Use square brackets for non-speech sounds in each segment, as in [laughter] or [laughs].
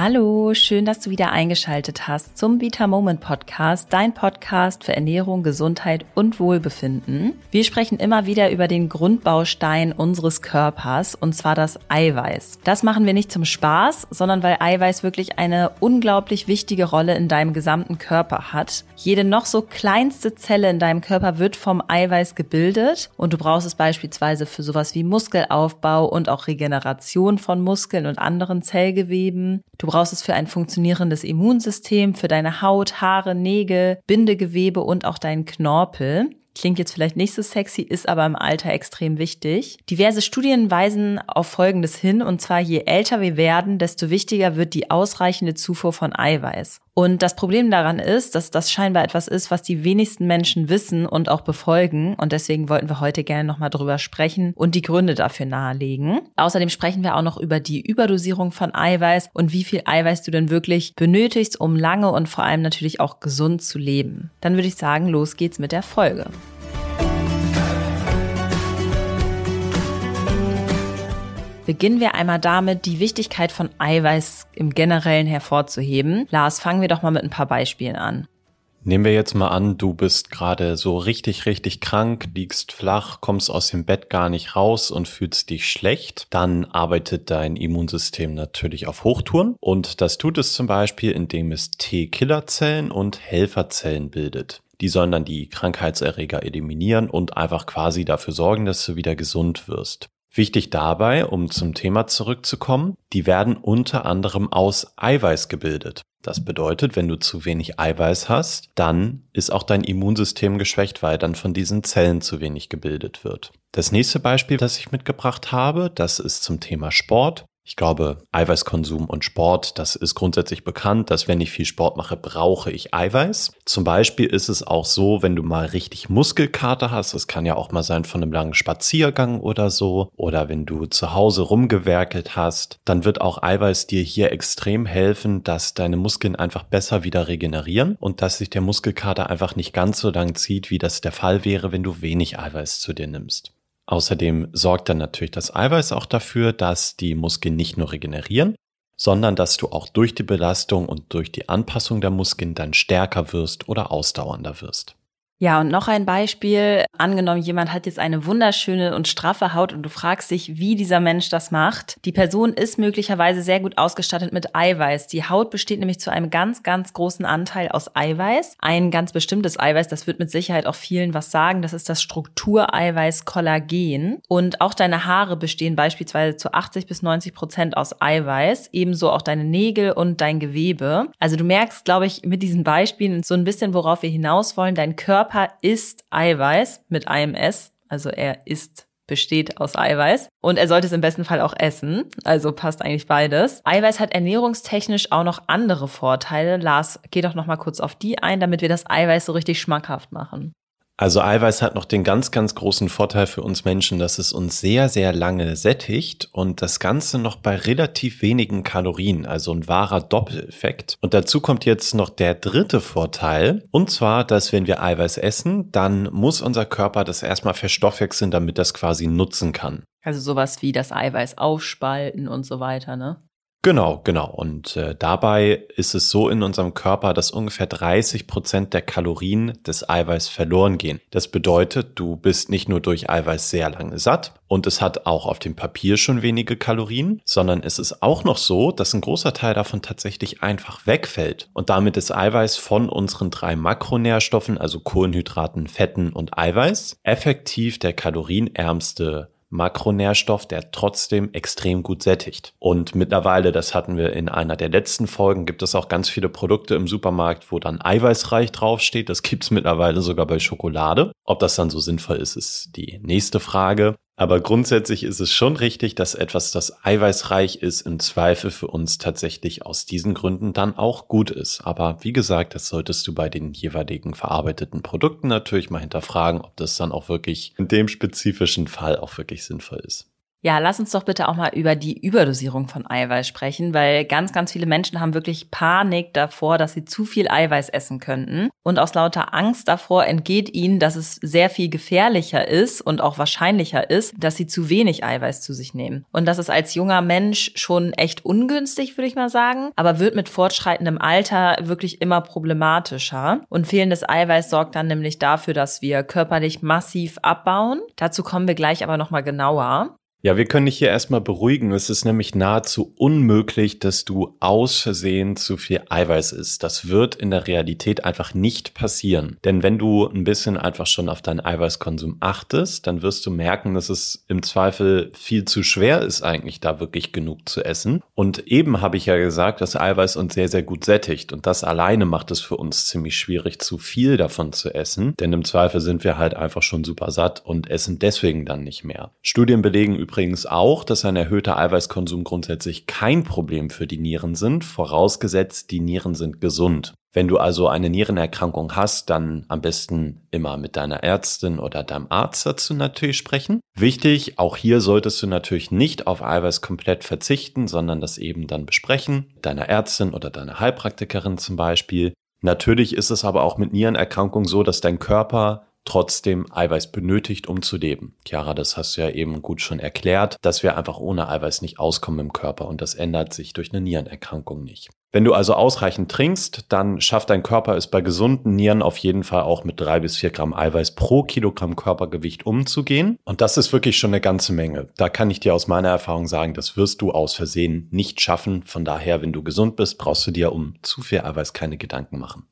Hallo, schön, dass du wieder eingeschaltet hast zum Vita Moment Podcast, dein Podcast für Ernährung, Gesundheit und Wohlbefinden. Wir sprechen immer wieder über den Grundbaustein unseres Körpers und zwar das Eiweiß. Das machen wir nicht zum Spaß, sondern weil Eiweiß wirklich eine unglaublich wichtige Rolle in deinem gesamten Körper hat. Jede noch so kleinste Zelle in deinem Körper wird vom Eiweiß gebildet und du brauchst es beispielsweise für sowas wie Muskelaufbau und auch Regeneration von Muskeln und anderen Zellgeweben. Du brauchst es für ein funktionierendes Immunsystem, für deine Haut, Haare, Nägel, Bindegewebe und auch deinen Knorpel. Klingt jetzt vielleicht nicht so sexy, ist aber im Alter extrem wichtig. Diverse Studien weisen auf Folgendes hin, und zwar je älter wir werden, desto wichtiger wird die ausreichende Zufuhr von Eiweiß. Und das Problem daran ist, dass das scheinbar etwas ist, was die wenigsten Menschen wissen und auch befolgen. Und deswegen wollten wir heute gerne nochmal drüber sprechen und die Gründe dafür nahelegen. Außerdem sprechen wir auch noch über die Überdosierung von Eiweiß und wie viel Eiweiß du denn wirklich benötigst, um lange und vor allem natürlich auch gesund zu leben. Dann würde ich sagen, los geht's mit der Folge. Beginnen wir einmal damit, die Wichtigkeit von Eiweiß im Generellen hervorzuheben. Lars, fangen wir doch mal mit ein paar Beispielen an. Nehmen wir jetzt mal an, du bist gerade so richtig, richtig krank, liegst flach, kommst aus dem Bett gar nicht raus und fühlst dich schlecht. Dann arbeitet dein Immunsystem natürlich auf Hochtouren. Und das tut es zum Beispiel, indem es T-Killerzellen und Helferzellen bildet. Die sollen dann die Krankheitserreger eliminieren und einfach quasi dafür sorgen, dass du wieder gesund wirst. Wichtig dabei, um zum Thema zurückzukommen, die werden unter anderem aus Eiweiß gebildet. Das bedeutet, wenn du zu wenig Eiweiß hast, dann ist auch dein Immunsystem geschwächt, weil dann von diesen Zellen zu wenig gebildet wird. Das nächste Beispiel, das ich mitgebracht habe, das ist zum Thema Sport. Ich glaube, Eiweißkonsum und Sport, das ist grundsätzlich bekannt, dass wenn ich viel Sport mache, brauche ich Eiweiß. Zum Beispiel ist es auch so, wenn du mal richtig Muskelkater hast, das kann ja auch mal sein von einem langen Spaziergang oder so, oder wenn du zu Hause rumgewerkelt hast, dann wird auch Eiweiß dir hier extrem helfen, dass deine Muskeln einfach besser wieder regenerieren und dass sich der Muskelkater einfach nicht ganz so lang zieht, wie das der Fall wäre, wenn du wenig Eiweiß zu dir nimmst. Außerdem sorgt dann natürlich das Eiweiß auch dafür, dass die Muskeln nicht nur regenerieren, sondern dass du auch durch die Belastung und durch die Anpassung der Muskeln dann stärker wirst oder ausdauernder wirst. Ja, und noch ein Beispiel. Angenommen, jemand hat jetzt eine wunderschöne und straffe Haut und du fragst dich, wie dieser Mensch das macht. Die Person ist möglicherweise sehr gut ausgestattet mit Eiweiß. Die Haut besteht nämlich zu einem ganz, ganz großen Anteil aus Eiweiß. Ein ganz bestimmtes Eiweiß, das wird mit Sicherheit auch vielen was sagen. Das ist das Struktureiweiß Kollagen. Und auch deine Haare bestehen beispielsweise zu 80 bis 90 Prozent aus Eiweiß. Ebenso auch deine Nägel und dein Gewebe. Also du merkst, glaube ich, mit diesen Beispielen so ein bisschen, worauf wir hinaus wollen. Dein Körper Körper isst Eiweiß mit IMS, also er isst besteht aus Eiweiß und er sollte es im besten Fall auch essen, also passt eigentlich beides. Eiweiß hat ernährungstechnisch auch noch andere Vorteile. Lars, geh doch noch mal kurz auf die ein, damit wir das Eiweiß so richtig schmackhaft machen. Also Eiweiß hat noch den ganz, ganz großen Vorteil für uns Menschen, dass es uns sehr, sehr lange sättigt und das Ganze noch bei relativ wenigen Kalorien, also ein wahrer Doppeleffekt. Und dazu kommt jetzt noch der dritte Vorteil, und zwar, dass wenn wir Eiweiß essen, dann muss unser Körper das erstmal verstoffwechseln, damit das quasi nutzen kann. Also sowas wie das Eiweiß aufspalten und so weiter, ne? Genau, genau. Und äh, dabei ist es so in unserem Körper, dass ungefähr 30 Prozent der Kalorien des Eiweiß verloren gehen. Das bedeutet, du bist nicht nur durch Eiweiß sehr lange satt und es hat auch auf dem Papier schon wenige Kalorien, sondern es ist auch noch so, dass ein großer Teil davon tatsächlich einfach wegfällt. Und damit ist Eiweiß von unseren drei Makronährstoffen, also Kohlenhydraten, Fetten und Eiweiß, effektiv der kalorienärmste Makronährstoff, der trotzdem extrem gut sättigt. Und mittlerweile, das hatten wir in einer der letzten Folgen, gibt es auch ganz viele Produkte im Supermarkt, wo dann eiweißreich draufsteht. Das gibt es mittlerweile sogar bei Schokolade. Ob das dann so sinnvoll ist, ist die nächste Frage. Aber grundsätzlich ist es schon richtig, dass etwas, das eiweißreich ist, im Zweifel für uns tatsächlich aus diesen Gründen dann auch gut ist. Aber wie gesagt, das solltest du bei den jeweiligen verarbeiteten Produkten natürlich mal hinterfragen, ob das dann auch wirklich in dem spezifischen Fall auch wirklich sinnvoll ist. Ja, lass uns doch bitte auch mal über die Überdosierung von Eiweiß sprechen, weil ganz, ganz viele Menschen haben wirklich Panik davor, dass sie zu viel Eiweiß essen könnten. Und aus lauter Angst davor entgeht ihnen, dass es sehr viel gefährlicher ist und auch wahrscheinlicher ist, dass sie zu wenig Eiweiß zu sich nehmen. Und das ist als junger Mensch schon echt ungünstig, würde ich mal sagen, aber wird mit fortschreitendem Alter wirklich immer problematischer. Und fehlendes Eiweiß sorgt dann nämlich dafür, dass wir körperlich massiv abbauen. Dazu kommen wir gleich aber nochmal genauer. Ja, wir können dich hier erstmal beruhigen. Es ist nämlich nahezu unmöglich, dass du aus Versehen zu viel Eiweiß isst. Das wird in der Realität einfach nicht passieren. Denn wenn du ein bisschen einfach schon auf deinen Eiweißkonsum achtest, dann wirst du merken, dass es im Zweifel viel zu schwer ist, eigentlich da wirklich genug zu essen. Und eben habe ich ja gesagt, dass Eiweiß uns sehr, sehr gut sättigt. Und das alleine macht es für uns ziemlich schwierig, zu viel davon zu essen. Denn im Zweifel sind wir halt einfach schon super satt und essen deswegen dann nicht mehr. Studien belegen übrigens auch, dass ein erhöhter Eiweißkonsum grundsätzlich kein Problem für die Nieren sind, vorausgesetzt die Nieren sind gesund. Wenn du also eine Nierenerkrankung hast, dann am besten immer mit deiner Ärztin oder deinem Arzt dazu natürlich sprechen. Wichtig, auch hier solltest du natürlich nicht auf Eiweiß komplett verzichten, sondern das eben dann besprechen. Deiner Ärztin oder deiner Heilpraktikerin zum Beispiel. Natürlich ist es aber auch mit Nierenerkrankungen so, dass dein Körper trotzdem Eiweiß benötigt, um zu leben. Chiara, das hast du ja eben gut schon erklärt, dass wir einfach ohne Eiweiß nicht auskommen im Körper und das ändert sich durch eine Nierenerkrankung nicht. Wenn du also ausreichend trinkst, dann schafft dein Körper es bei gesunden Nieren auf jeden Fall auch mit drei bis vier Gramm Eiweiß pro Kilogramm Körpergewicht umzugehen. Und das ist wirklich schon eine ganze Menge. Da kann ich dir aus meiner Erfahrung sagen, das wirst du aus Versehen nicht schaffen. Von daher, wenn du gesund bist, brauchst du dir um zu viel Eiweiß keine Gedanken machen.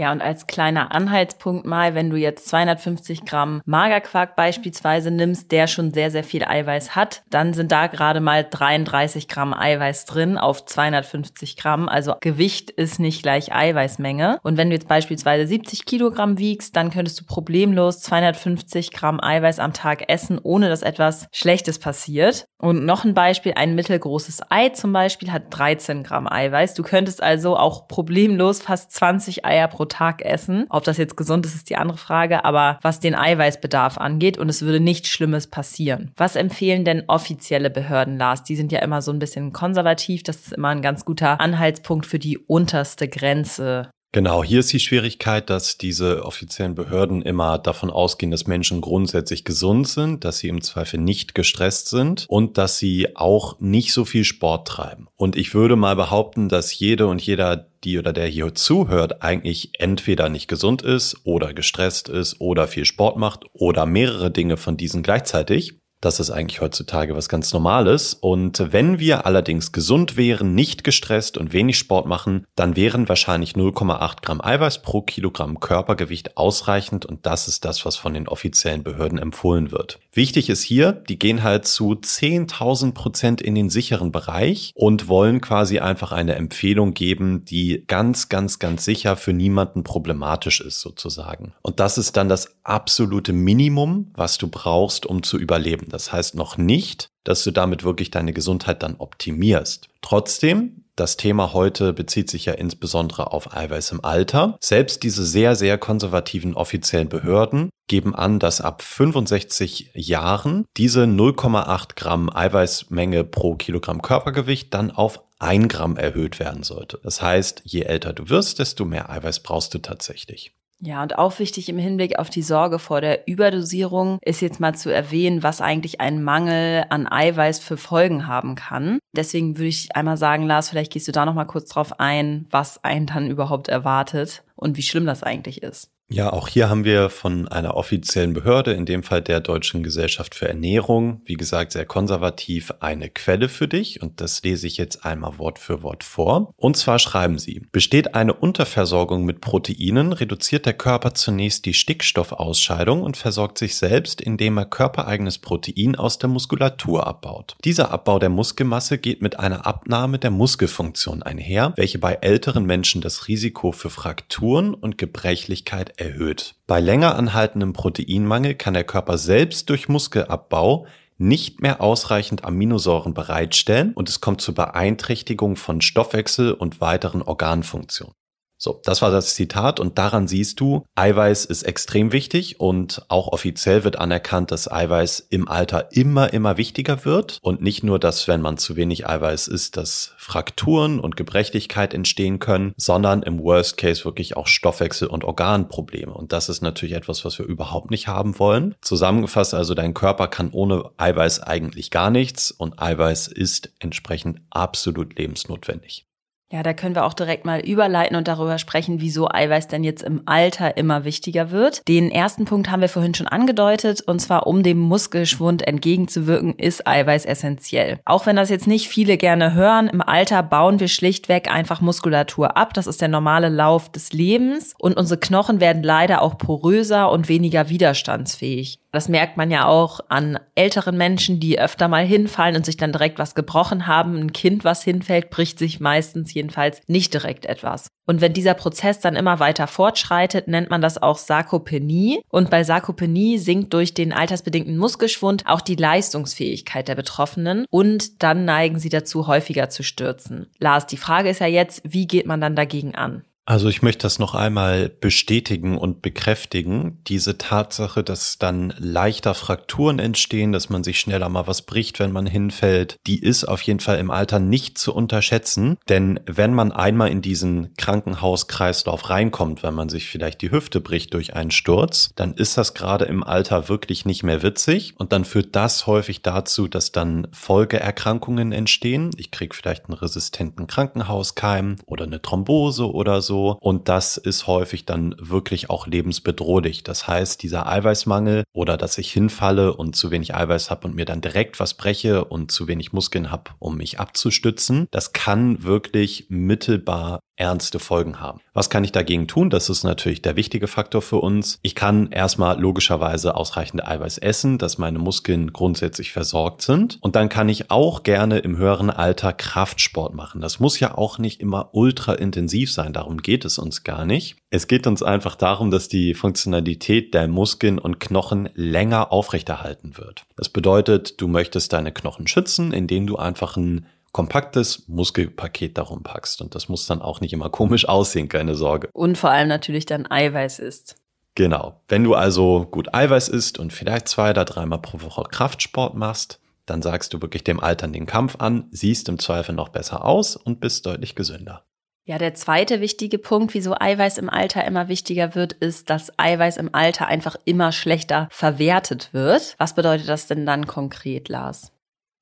Ja, und als kleiner Anhaltspunkt mal, wenn du jetzt 250 Gramm Magerquark beispielsweise nimmst, der schon sehr, sehr viel Eiweiß hat, dann sind da gerade mal 33 Gramm Eiweiß drin auf 250 Gramm. Also Gewicht ist nicht gleich Eiweißmenge. Und wenn du jetzt beispielsweise 70 Kilogramm wiegst, dann könntest du problemlos 250 Gramm Eiweiß am Tag essen, ohne dass etwas Schlechtes passiert. Und noch ein Beispiel, ein mittelgroßes Ei zum Beispiel hat 13 Gramm Eiweiß. Du könntest also auch problemlos fast 20 Eier pro Tag essen. Ob das jetzt gesund ist, ist die andere Frage, aber was den Eiweißbedarf angeht und es würde nichts Schlimmes passieren. Was empfehlen denn offizielle Behörden, Lars? Die sind ja immer so ein bisschen konservativ. Das ist immer ein ganz guter Anhaltspunkt für die unterste Grenze Genau, hier ist die Schwierigkeit, dass diese offiziellen Behörden immer davon ausgehen, dass Menschen grundsätzlich gesund sind, dass sie im Zweifel nicht gestresst sind und dass sie auch nicht so viel Sport treiben. Und ich würde mal behaupten, dass jede und jeder, die oder der hier zuhört, eigentlich entweder nicht gesund ist oder gestresst ist oder viel Sport macht oder mehrere Dinge von diesen gleichzeitig. Das ist eigentlich heutzutage was ganz Normales. Und wenn wir allerdings gesund wären, nicht gestresst und wenig Sport machen, dann wären wahrscheinlich 0,8 Gramm Eiweiß pro Kilogramm Körpergewicht ausreichend. Und das ist das, was von den offiziellen Behörden empfohlen wird. Wichtig ist hier, die gehen halt zu 10.000 Prozent in den sicheren Bereich und wollen quasi einfach eine Empfehlung geben, die ganz, ganz, ganz sicher für niemanden problematisch ist sozusagen. Und das ist dann das absolute Minimum, was du brauchst, um zu überleben. Das heißt noch nicht, dass du damit wirklich deine Gesundheit dann optimierst. Trotzdem, das Thema heute bezieht sich ja insbesondere auf Eiweiß im Alter. Selbst diese sehr, sehr konservativen offiziellen Behörden geben an, dass ab 65 Jahren diese 0,8 Gramm Eiweißmenge pro Kilogramm Körpergewicht dann auf 1 Gramm erhöht werden sollte. Das heißt, je älter du wirst, desto mehr Eiweiß brauchst du tatsächlich. Ja, und auch wichtig im Hinblick auf die Sorge vor der Überdosierung ist jetzt mal zu erwähnen, was eigentlich ein Mangel an Eiweiß für Folgen haben kann. Deswegen würde ich einmal sagen, Lars, vielleicht gehst du da noch mal kurz drauf ein, was einen dann überhaupt erwartet und wie schlimm das eigentlich ist. Ja, auch hier haben wir von einer offiziellen Behörde, in dem Fall der Deutschen Gesellschaft für Ernährung, wie gesagt, sehr konservativ, eine Quelle für dich und das lese ich jetzt einmal Wort für Wort vor. Und zwar schreiben sie, besteht eine Unterversorgung mit Proteinen, reduziert der Körper zunächst die Stickstoffausscheidung und versorgt sich selbst, indem er körpereigenes Protein aus der Muskulatur abbaut. Dieser Abbau der Muskelmasse geht mit einer Abnahme der Muskelfunktion einher, welche bei älteren Menschen das Risiko für Frakturen und Gebrechlichkeit erhöht. Bei länger anhaltendem Proteinmangel kann der Körper selbst durch Muskelabbau nicht mehr ausreichend Aminosäuren bereitstellen und es kommt zur Beeinträchtigung von Stoffwechsel und weiteren Organfunktionen. So, das war das Zitat und daran siehst du, Eiweiß ist extrem wichtig und auch offiziell wird anerkannt, dass Eiweiß im Alter immer, immer wichtiger wird und nicht nur, dass wenn man zu wenig Eiweiß isst, dass Frakturen und Gebrechlichkeit entstehen können, sondern im Worst Case wirklich auch Stoffwechsel- und Organprobleme. Und das ist natürlich etwas, was wir überhaupt nicht haben wollen. Zusammengefasst also, dein Körper kann ohne Eiweiß eigentlich gar nichts und Eiweiß ist entsprechend absolut lebensnotwendig. Ja, da können wir auch direkt mal überleiten und darüber sprechen, wieso Eiweiß denn jetzt im Alter immer wichtiger wird. Den ersten Punkt haben wir vorhin schon angedeutet, und zwar um dem Muskelschwund entgegenzuwirken, ist Eiweiß essentiell. Auch wenn das jetzt nicht viele gerne hören, im Alter bauen wir schlichtweg einfach Muskulatur ab. Das ist der normale Lauf des Lebens und unsere Knochen werden leider auch poröser und weniger widerstandsfähig. Das merkt man ja auch an älteren Menschen, die öfter mal hinfallen und sich dann direkt was gebrochen haben. Ein Kind, was hinfällt, bricht sich meistens jedenfalls nicht direkt etwas. Und wenn dieser Prozess dann immer weiter fortschreitet, nennt man das auch Sarkopenie. Und bei Sarkopenie sinkt durch den altersbedingten Muskelschwund auch die Leistungsfähigkeit der Betroffenen und dann neigen sie dazu, häufiger zu stürzen. Lars, die Frage ist ja jetzt, wie geht man dann dagegen an? Also ich möchte das noch einmal bestätigen und bekräftigen. Diese Tatsache, dass dann leichter Frakturen entstehen, dass man sich schneller mal was bricht, wenn man hinfällt, die ist auf jeden Fall im Alter nicht zu unterschätzen. Denn wenn man einmal in diesen Krankenhauskreislauf reinkommt, wenn man sich vielleicht die Hüfte bricht durch einen Sturz, dann ist das gerade im Alter wirklich nicht mehr witzig. Und dann führt das häufig dazu, dass dann Folgeerkrankungen entstehen. Ich kriege vielleicht einen resistenten Krankenhauskeim oder eine Thrombose oder so und das ist häufig dann wirklich auch lebensbedrohlich. Das heißt, dieser Eiweißmangel oder dass ich hinfalle und zu wenig Eiweiß habe und mir dann direkt was breche und zu wenig Muskeln habe, um mich abzustützen, das kann wirklich mittelbar ernste Folgen haben. Was kann ich dagegen tun? Das ist natürlich der wichtige Faktor für uns. Ich kann erstmal logischerweise ausreichend Eiweiß essen, dass meine Muskeln grundsätzlich versorgt sind. Und dann kann ich auch gerne im höheren Alter Kraftsport machen. Das muss ja auch nicht immer ultra intensiv sein. Darum geht es uns gar nicht. Es geht uns einfach darum, dass die Funktionalität der Muskeln und Knochen länger aufrechterhalten wird. Das bedeutet, du möchtest deine Knochen schützen, indem du einfach ein kompaktes Muskelpaket darum packst. Und das muss dann auch nicht immer komisch aussehen, keine Sorge. Und vor allem natürlich dann Eiweiß ist. Genau. Wenn du also gut Eiweiß isst und vielleicht zwei oder dreimal pro Woche Kraftsport machst, dann sagst du wirklich dem Altern den Kampf an, siehst im Zweifel noch besser aus und bist deutlich gesünder. Ja, der zweite wichtige Punkt, wieso Eiweiß im Alter immer wichtiger wird, ist, dass Eiweiß im Alter einfach immer schlechter verwertet wird. Was bedeutet das denn dann konkret, Lars?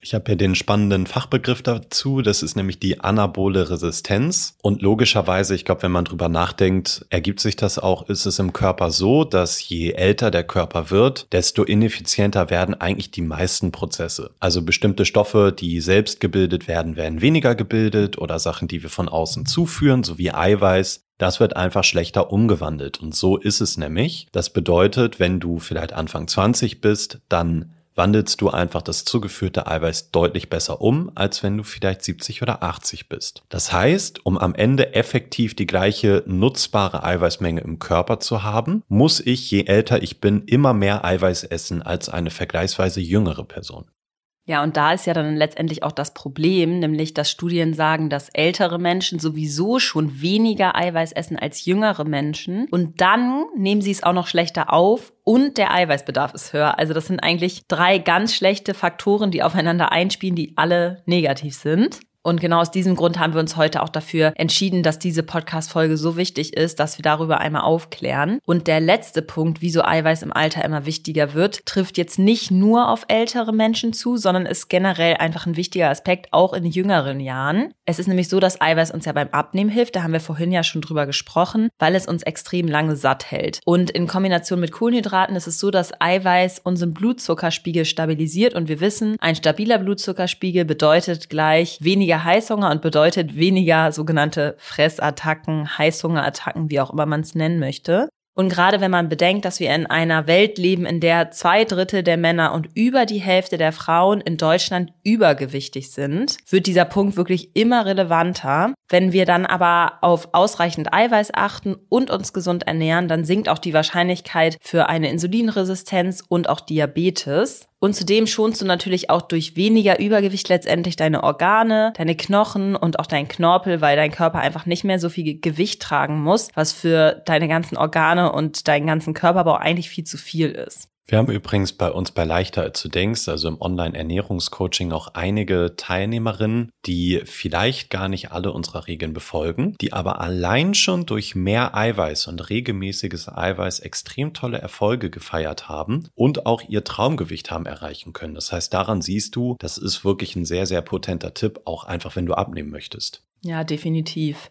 Ich habe hier den spannenden Fachbegriff dazu, das ist nämlich die anabole Resistenz. Und logischerweise, ich glaube, wenn man drüber nachdenkt, ergibt sich das auch, ist es im Körper so, dass je älter der Körper wird, desto ineffizienter werden eigentlich die meisten Prozesse. Also bestimmte Stoffe, die selbst gebildet werden, werden weniger gebildet oder Sachen, die wir von außen zuführen, so wie Eiweiß, das wird einfach schlechter umgewandelt. Und so ist es nämlich. Das bedeutet, wenn du vielleicht Anfang 20 bist, dann wandelst du einfach das zugeführte Eiweiß deutlich besser um, als wenn du vielleicht 70 oder 80 bist. Das heißt, um am Ende effektiv die gleiche nutzbare Eiweißmenge im Körper zu haben, muss ich, je älter ich bin, immer mehr Eiweiß essen als eine vergleichsweise jüngere Person. Ja, und da ist ja dann letztendlich auch das Problem, nämlich dass Studien sagen, dass ältere Menschen sowieso schon weniger Eiweiß essen als jüngere Menschen. Und dann nehmen sie es auch noch schlechter auf und der Eiweißbedarf ist höher. Also das sind eigentlich drei ganz schlechte Faktoren, die aufeinander einspielen, die alle negativ sind. Und genau aus diesem Grund haben wir uns heute auch dafür entschieden, dass diese Podcast-Folge so wichtig ist, dass wir darüber einmal aufklären. Und der letzte Punkt, wieso Eiweiß im Alter immer wichtiger wird, trifft jetzt nicht nur auf ältere Menschen zu, sondern ist generell einfach ein wichtiger Aspekt auch in jüngeren Jahren. Es ist nämlich so, dass Eiweiß uns ja beim Abnehmen hilft. Da haben wir vorhin ja schon drüber gesprochen, weil es uns extrem lange satt hält. Und in Kombination mit Kohlenhydraten ist es so, dass Eiweiß unseren Blutzuckerspiegel stabilisiert. Und wir wissen, ein stabiler Blutzuckerspiegel bedeutet gleich weniger weniger Heißhunger und bedeutet weniger sogenannte Fressattacken, Heißhungerattacken, wie auch immer man es nennen möchte. Und gerade wenn man bedenkt, dass wir in einer Welt leben, in der zwei Drittel der Männer und über die Hälfte der Frauen in Deutschland übergewichtig sind, wird dieser Punkt wirklich immer relevanter. Wenn wir dann aber auf ausreichend Eiweiß achten und uns gesund ernähren, dann sinkt auch die Wahrscheinlichkeit für eine Insulinresistenz und auch Diabetes. Und zudem schonst du natürlich auch durch weniger Übergewicht letztendlich deine Organe, deine Knochen und auch deinen Knorpel, weil dein Körper einfach nicht mehr so viel Gewicht tragen muss, was für deine ganzen Organe und deinen ganzen Körperbau eigentlich viel zu viel ist. Wir haben übrigens bei uns bei Leichter als du denkst, also im Online-Ernährungscoaching auch einige Teilnehmerinnen, die vielleicht gar nicht alle unserer Regeln befolgen, die aber allein schon durch mehr Eiweiß und regelmäßiges Eiweiß extrem tolle Erfolge gefeiert haben und auch ihr Traumgewicht haben erreichen können. Das heißt, daran siehst du, das ist wirklich ein sehr, sehr potenter Tipp, auch einfach wenn du abnehmen möchtest. Ja, definitiv.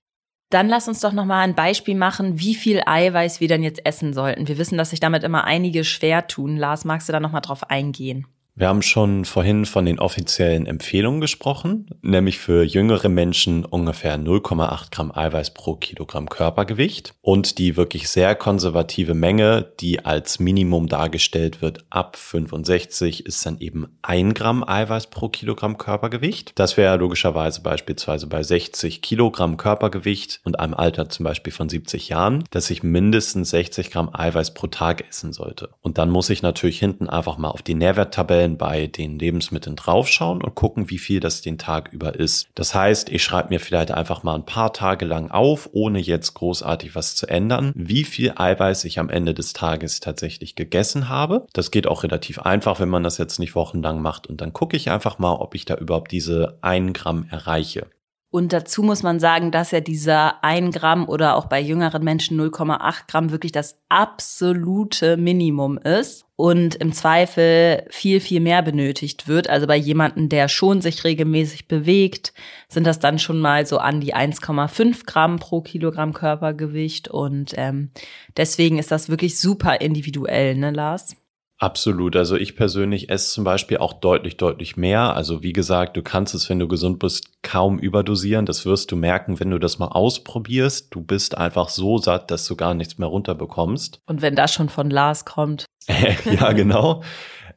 Dann lass uns doch nochmal ein Beispiel machen, wie viel Eiweiß wir denn jetzt essen sollten. Wir wissen, dass sich damit immer einige schwer tun. Lars, magst du da nochmal drauf eingehen? Wir haben schon vorhin von den offiziellen Empfehlungen gesprochen, nämlich für jüngere Menschen ungefähr 0,8 Gramm Eiweiß pro Kilogramm Körpergewicht und die wirklich sehr konservative Menge, die als Minimum dargestellt wird ab 65, ist dann eben ein Gramm Eiweiß pro Kilogramm Körpergewicht. Das wäre logischerweise beispielsweise bei 60 Kilogramm Körpergewicht und einem Alter zum Beispiel von 70 Jahren, dass ich mindestens 60 Gramm Eiweiß pro Tag essen sollte. Und dann muss ich natürlich hinten einfach mal auf die Nährwerttabelle Zahlen bei den Lebensmitteln draufschauen und gucken, wie viel das den Tag über ist. Das heißt, ich schreibe mir vielleicht einfach mal ein paar Tage lang auf, ohne jetzt großartig was zu ändern, wie viel Eiweiß ich am Ende des Tages tatsächlich gegessen habe. Das geht auch relativ einfach, wenn man das jetzt nicht wochenlang macht. Und dann gucke ich einfach mal, ob ich da überhaupt diese 1 Gramm erreiche. Und dazu muss man sagen, dass ja dieser 1 Gramm oder auch bei jüngeren Menschen 0,8 Gramm wirklich das absolute Minimum ist und im Zweifel viel, viel mehr benötigt wird. Also bei jemandem, der schon sich regelmäßig bewegt, sind das dann schon mal so an die 1,5 Gramm pro Kilogramm Körpergewicht. Und ähm, deswegen ist das wirklich super individuell, ne, Lars? Absolut. Also ich persönlich esse zum Beispiel auch deutlich, deutlich mehr. Also wie gesagt, du kannst es, wenn du gesund bist, kaum überdosieren. Das wirst du merken, wenn du das mal ausprobierst. Du bist einfach so satt, dass du gar nichts mehr runterbekommst. Und wenn das schon von Lars kommt. [laughs] ja, genau.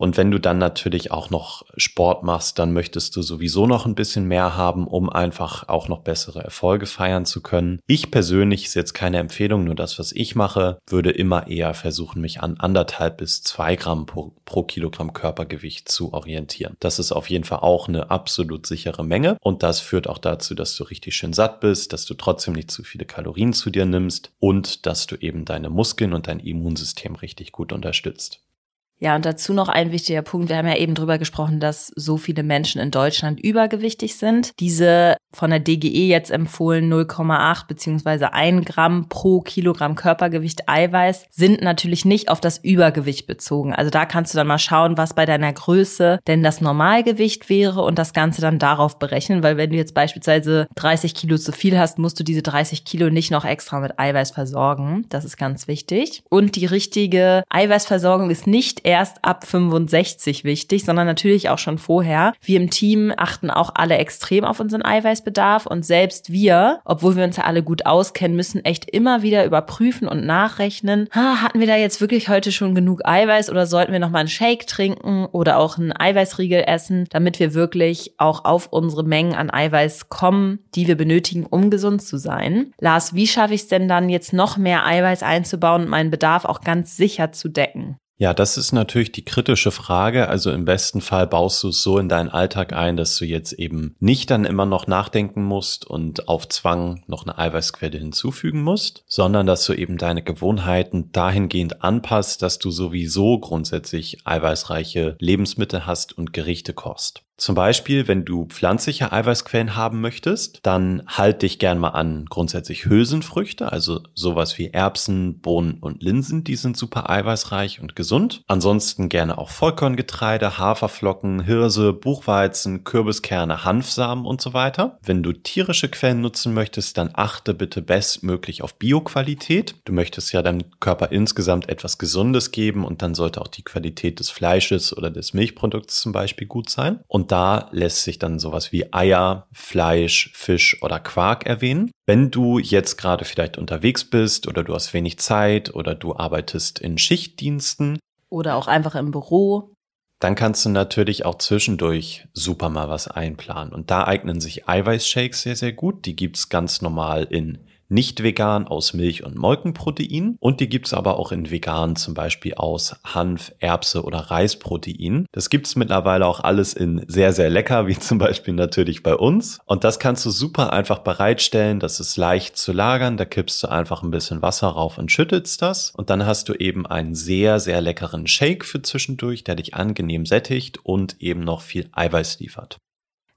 Und wenn du dann natürlich auch noch Sport machst, dann möchtest du sowieso noch ein bisschen mehr haben, um einfach auch noch bessere Erfolge feiern zu können. Ich persönlich ist jetzt keine Empfehlung, nur das, was ich mache, würde immer eher versuchen, mich an anderthalb bis zwei Gramm pro, pro Kilogramm Körpergewicht zu orientieren. Das ist auf jeden Fall auch eine absolut sichere Menge und das führt auch dazu, dass du richtig schön satt bist, dass du trotzdem nicht zu viele Kalorien zu dir nimmst und dass du eben deine Muskeln und dein Immunsystem richtig gut unterstützt. Ja, und dazu noch ein wichtiger Punkt. Wir haben ja eben drüber gesprochen, dass so viele Menschen in Deutschland übergewichtig sind. Diese von der DGE jetzt empfohlen 0,8 beziehungsweise 1 Gramm pro Kilogramm Körpergewicht Eiweiß sind natürlich nicht auf das Übergewicht bezogen. Also da kannst du dann mal schauen, was bei deiner Größe denn das Normalgewicht wäre und das Ganze dann darauf berechnen, weil wenn du jetzt beispielsweise 30 Kilo zu viel hast, musst du diese 30 Kilo nicht noch extra mit Eiweiß versorgen. Das ist ganz wichtig. Und die richtige Eiweißversorgung ist nicht erst ab 65 wichtig, sondern natürlich auch schon vorher. Wir im Team achten auch alle extrem auf unseren Eiweißbedarf und selbst wir, obwohl wir uns ja alle gut auskennen, müssen echt immer wieder überprüfen und nachrechnen. Ha, hatten wir da jetzt wirklich heute schon genug Eiweiß oder sollten wir noch mal einen Shake trinken oder auch einen Eiweißriegel essen, damit wir wirklich auch auf unsere Mengen an Eiweiß kommen, die wir benötigen, um gesund zu sein. Lars, wie schaffe ich es denn dann jetzt noch mehr Eiweiß einzubauen und meinen Bedarf auch ganz sicher zu decken? Ja, das ist natürlich die kritische Frage. Also im besten Fall baust du es so in deinen Alltag ein, dass du jetzt eben nicht dann immer noch nachdenken musst und auf Zwang noch eine Eiweißquelle hinzufügen musst, sondern dass du eben deine Gewohnheiten dahingehend anpasst, dass du sowieso grundsätzlich eiweißreiche Lebensmittel hast und Gerichte kochst. Zum Beispiel, wenn du pflanzliche Eiweißquellen haben möchtest, dann halt dich gern mal an grundsätzlich Hülsenfrüchte, also sowas wie Erbsen, Bohnen und Linsen, die sind super eiweißreich und gesund. Ansonsten gerne auch Vollkorngetreide, Haferflocken, Hirse, Buchweizen, Kürbiskerne, Hanfsamen und so weiter. Wenn du tierische Quellen nutzen möchtest, dann achte bitte bestmöglich auf Bioqualität. Du möchtest ja deinem Körper insgesamt etwas Gesundes geben und dann sollte auch die Qualität des Fleisches oder des Milchprodukts zum Beispiel gut sein. Und da lässt sich dann sowas wie Eier, Fleisch, Fisch oder Quark erwähnen. Wenn du jetzt gerade vielleicht unterwegs bist oder du hast wenig Zeit oder du arbeitest in Schichtdiensten oder auch einfach im Büro, dann kannst du natürlich auch zwischendurch super mal was einplanen. Und da eignen sich Eiweißshakes sehr, sehr gut. Die gibt's ganz normal in nicht vegan aus Milch und Molkenprotein und die gibt's aber auch in vegan zum Beispiel aus Hanf, Erbse oder Reisprotein. Das gibt's mittlerweile auch alles in sehr, sehr lecker, wie zum Beispiel natürlich bei uns. Und das kannst du super einfach bereitstellen. Das ist leicht zu lagern. Da kippst du einfach ein bisschen Wasser rauf und schüttelst das. Und dann hast du eben einen sehr, sehr leckeren Shake für zwischendurch, der dich angenehm sättigt und eben noch viel Eiweiß liefert.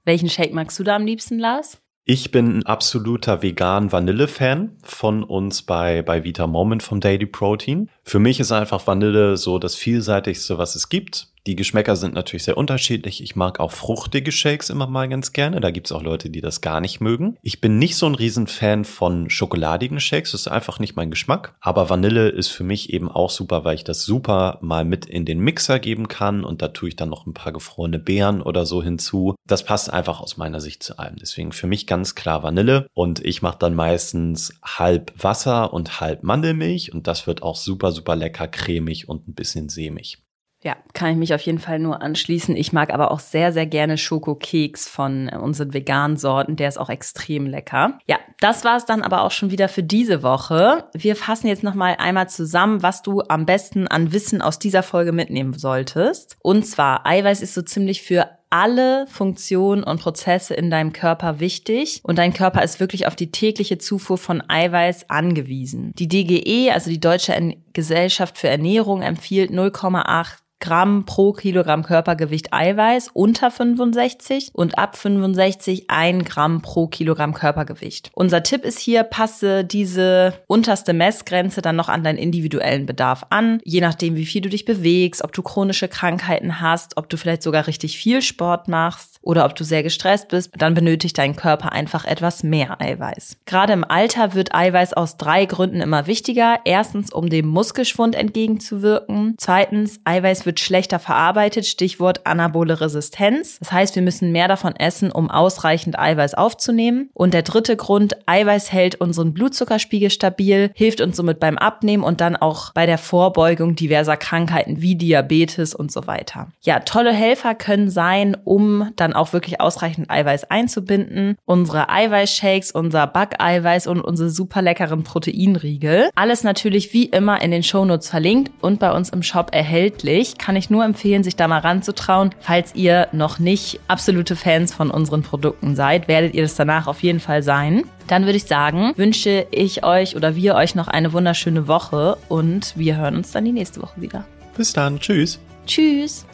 Welchen Shake magst du da am liebsten, Lars? Ich bin ein absoluter vegan Vanille-Fan von uns bei, bei Vita Moment vom Daily Protein. Für mich ist einfach Vanille so das vielseitigste, was es gibt. Die Geschmäcker sind natürlich sehr unterschiedlich. Ich mag auch fruchtige Shakes immer mal ganz gerne. Da gibt's auch Leute, die das gar nicht mögen. Ich bin nicht so ein Riesenfan von schokoladigen Shakes. Das ist einfach nicht mein Geschmack. Aber Vanille ist für mich eben auch super, weil ich das super mal mit in den Mixer geben kann. Und da tue ich dann noch ein paar gefrorene Beeren oder so hinzu. Das passt einfach aus meiner Sicht zu allem. Deswegen für mich ganz klar Vanille. Und ich mache dann meistens halb Wasser und halb Mandelmilch. Und das wird auch super, super lecker, cremig und ein bisschen sämig. Ja, kann ich mich auf jeden Fall nur anschließen. Ich mag aber auch sehr, sehr gerne Schokokeks von unseren veganen Sorten. Der ist auch extrem lecker. Ja, das war es dann aber auch schon wieder für diese Woche. Wir fassen jetzt nochmal einmal zusammen, was du am besten an Wissen aus dieser Folge mitnehmen solltest. Und zwar, Eiweiß ist so ziemlich für alle Funktionen und Prozesse in deinem Körper wichtig und dein Körper ist wirklich auf die tägliche Zufuhr von Eiweiß angewiesen. Die DGE, also die Deutsche Gesellschaft für Ernährung, empfiehlt 0,8 Gramm pro Kilogramm Körpergewicht Eiweiß unter 65 und ab 65 ein Gramm pro Kilogramm Körpergewicht. Unser Tipp ist hier, passe diese unterste Messgrenze dann noch an deinen individuellen Bedarf an, je nachdem, wie viel du dich bewegst, ob du chronische Krankheiten hast, ob du vielleicht sogar richtig viel Sport machst oder ob du sehr gestresst bist, dann benötigt dein Körper einfach etwas mehr Eiweiß. Gerade im Alter wird Eiweiß aus drei Gründen immer wichtiger. Erstens, um dem Muskelschwund entgegenzuwirken. Zweitens, Eiweiß wird schlechter verarbeitet, Stichwort anabole Resistenz. Das heißt, wir müssen mehr davon essen, um ausreichend Eiweiß aufzunehmen. Und der dritte Grund, Eiweiß hält unseren Blutzuckerspiegel stabil, hilft uns somit beim Abnehmen und dann auch bei der Vorbeugung diverser Krankheiten wie Diabetes und so weiter. Ja, tolle Helfer können sein, um dann auch wirklich ausreichend Eiweiß einzubinden. Unsere Eiweißshakes, unser Backeiweiß und unsere super leckeren Proteinriegel. Alles natürlich wie immer in den Shownotes verlinkt und bei uns im Shop erhältlich. Kann ich nur empfehlen, sich da mal ranzutrauen. Falls ihr noch nicht absolute Fans von unseren Produkten seid, werdet ihr das danach auf jeden Fall sein. Dann würde ich sagen, wünsche ich euch oder wir euch noch eine wunderschöne Woche und wir hören uns dann die nächste Woche wieder. Bis dann. Tschüss. Tschüss.